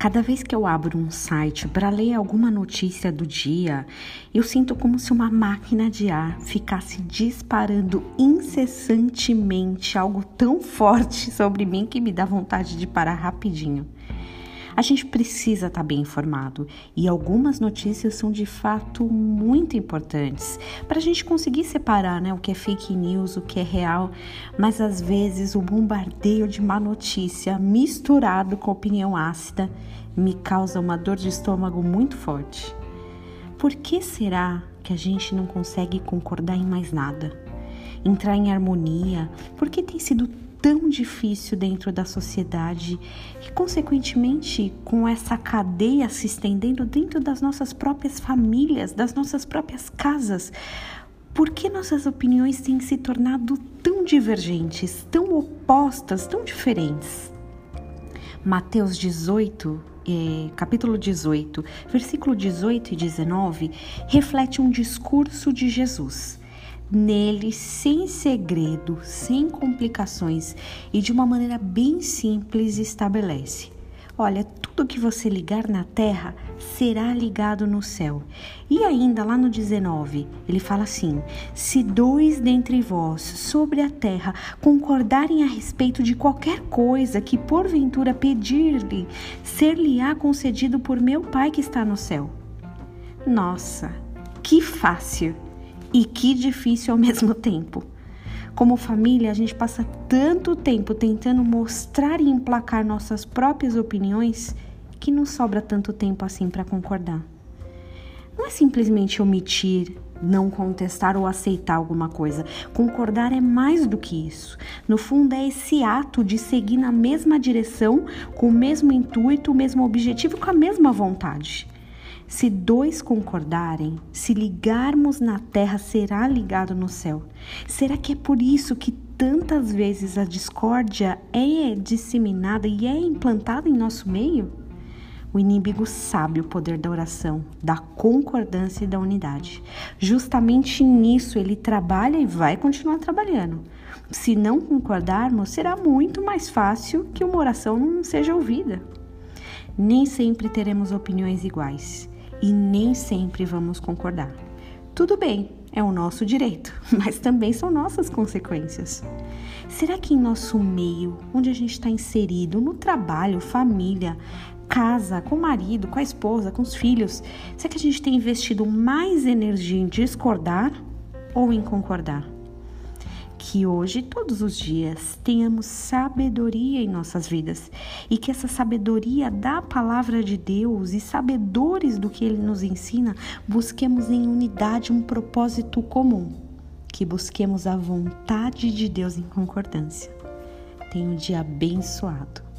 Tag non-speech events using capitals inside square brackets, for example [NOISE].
Cada vez que eu abro um site para ler alguma notícia do dia, eu sinto como se uma máquina de ar ficasse disparando incessantemente algo tão forte [LAUGHS] sobre mim que me dá vontade de parar rapidinho. A gente precisa estar tá bem informado e algumas notícias são de fato muito importantes para a gente conseguir separar né, o que é fake news, o que é real, mas às vezes o bombardeio de má notícia misturado com opinião ácida me causa uma dor de estômago muito forte. Por que será que a gente não consegue concordar em mais nada? Entrar em harmonia? Por que tem sido tão difícil dentro da sociedade e, consequentemente, com essa cadeia se estendendo dentro das nossas próprias famílias, das nossas próprias casas. Por que nossas opiniões têm se tornado tão divergentes, tão opostas, tão diferentes? Mateus 18, eh, capítulo 18, versículo 18 e 19, reflete um discurso de Jesus nele sem segredo, sem complicações e de uma maneira bem simples estabelece. Olha, tudo que você ligar na terra será ligado no céu. E ainda lá no 19, ele fala assim: Se dois dentre vós sobre a terra concordarem a respeito de qualquer coisa que porventura pedir-lhe, ser-lhe-á concedido por meu Pai que está no céu. Nossa, que fácil! E que difícil ao [LAUGHS] mesmo tempo. Como família, a gente passa tanto tempo tentando mostrar e emplacar nossas próprias opiniões que não sobra tanto tempo assim para concordar. Não é simplesmente omitir, não contestar ou aceitar alguma coisa. Concordar é mais do que isso. No fundo, é esse ato de seguir na mesma direção, com o mesmo intuito, o mesmo objetivo, com a mesma vontade. Se dois concordarem, se ligarmos na terra, será ligado no céu. Será que é por isso que tantas vezes a discórdia é disseminada e é implantada em nosso meio? O inimigo sabe o poder da oração, da concordância e da unidade. Justamente nisso ele trabalha e vai continuar trabalhando. Se não concordarmos, será muito mais fácil que uma oração não seja ouvida. Nem sempre teremos opiniões iguais e nem sempre vamos concordar. Tudo bem, é o nosso direito, [LAUGHS] mas também são nossas consequências. Será que em nosso meio, onde a gente está inserido, no trabalho, família, casa, com o marido, com a esposa, com os filhos, será que a gente tem investido mais energia em discordar ou em concordar? Que hoje, todos os dias, tenhamos sabedoria em nossas vidas e que essa sabedoria da palavra de Deus e sabedores do que ele nos ensina, busquemos em unidade um propósito comum, que busquemos a vontade de Deus em concordância. Tenha um dia abençoado.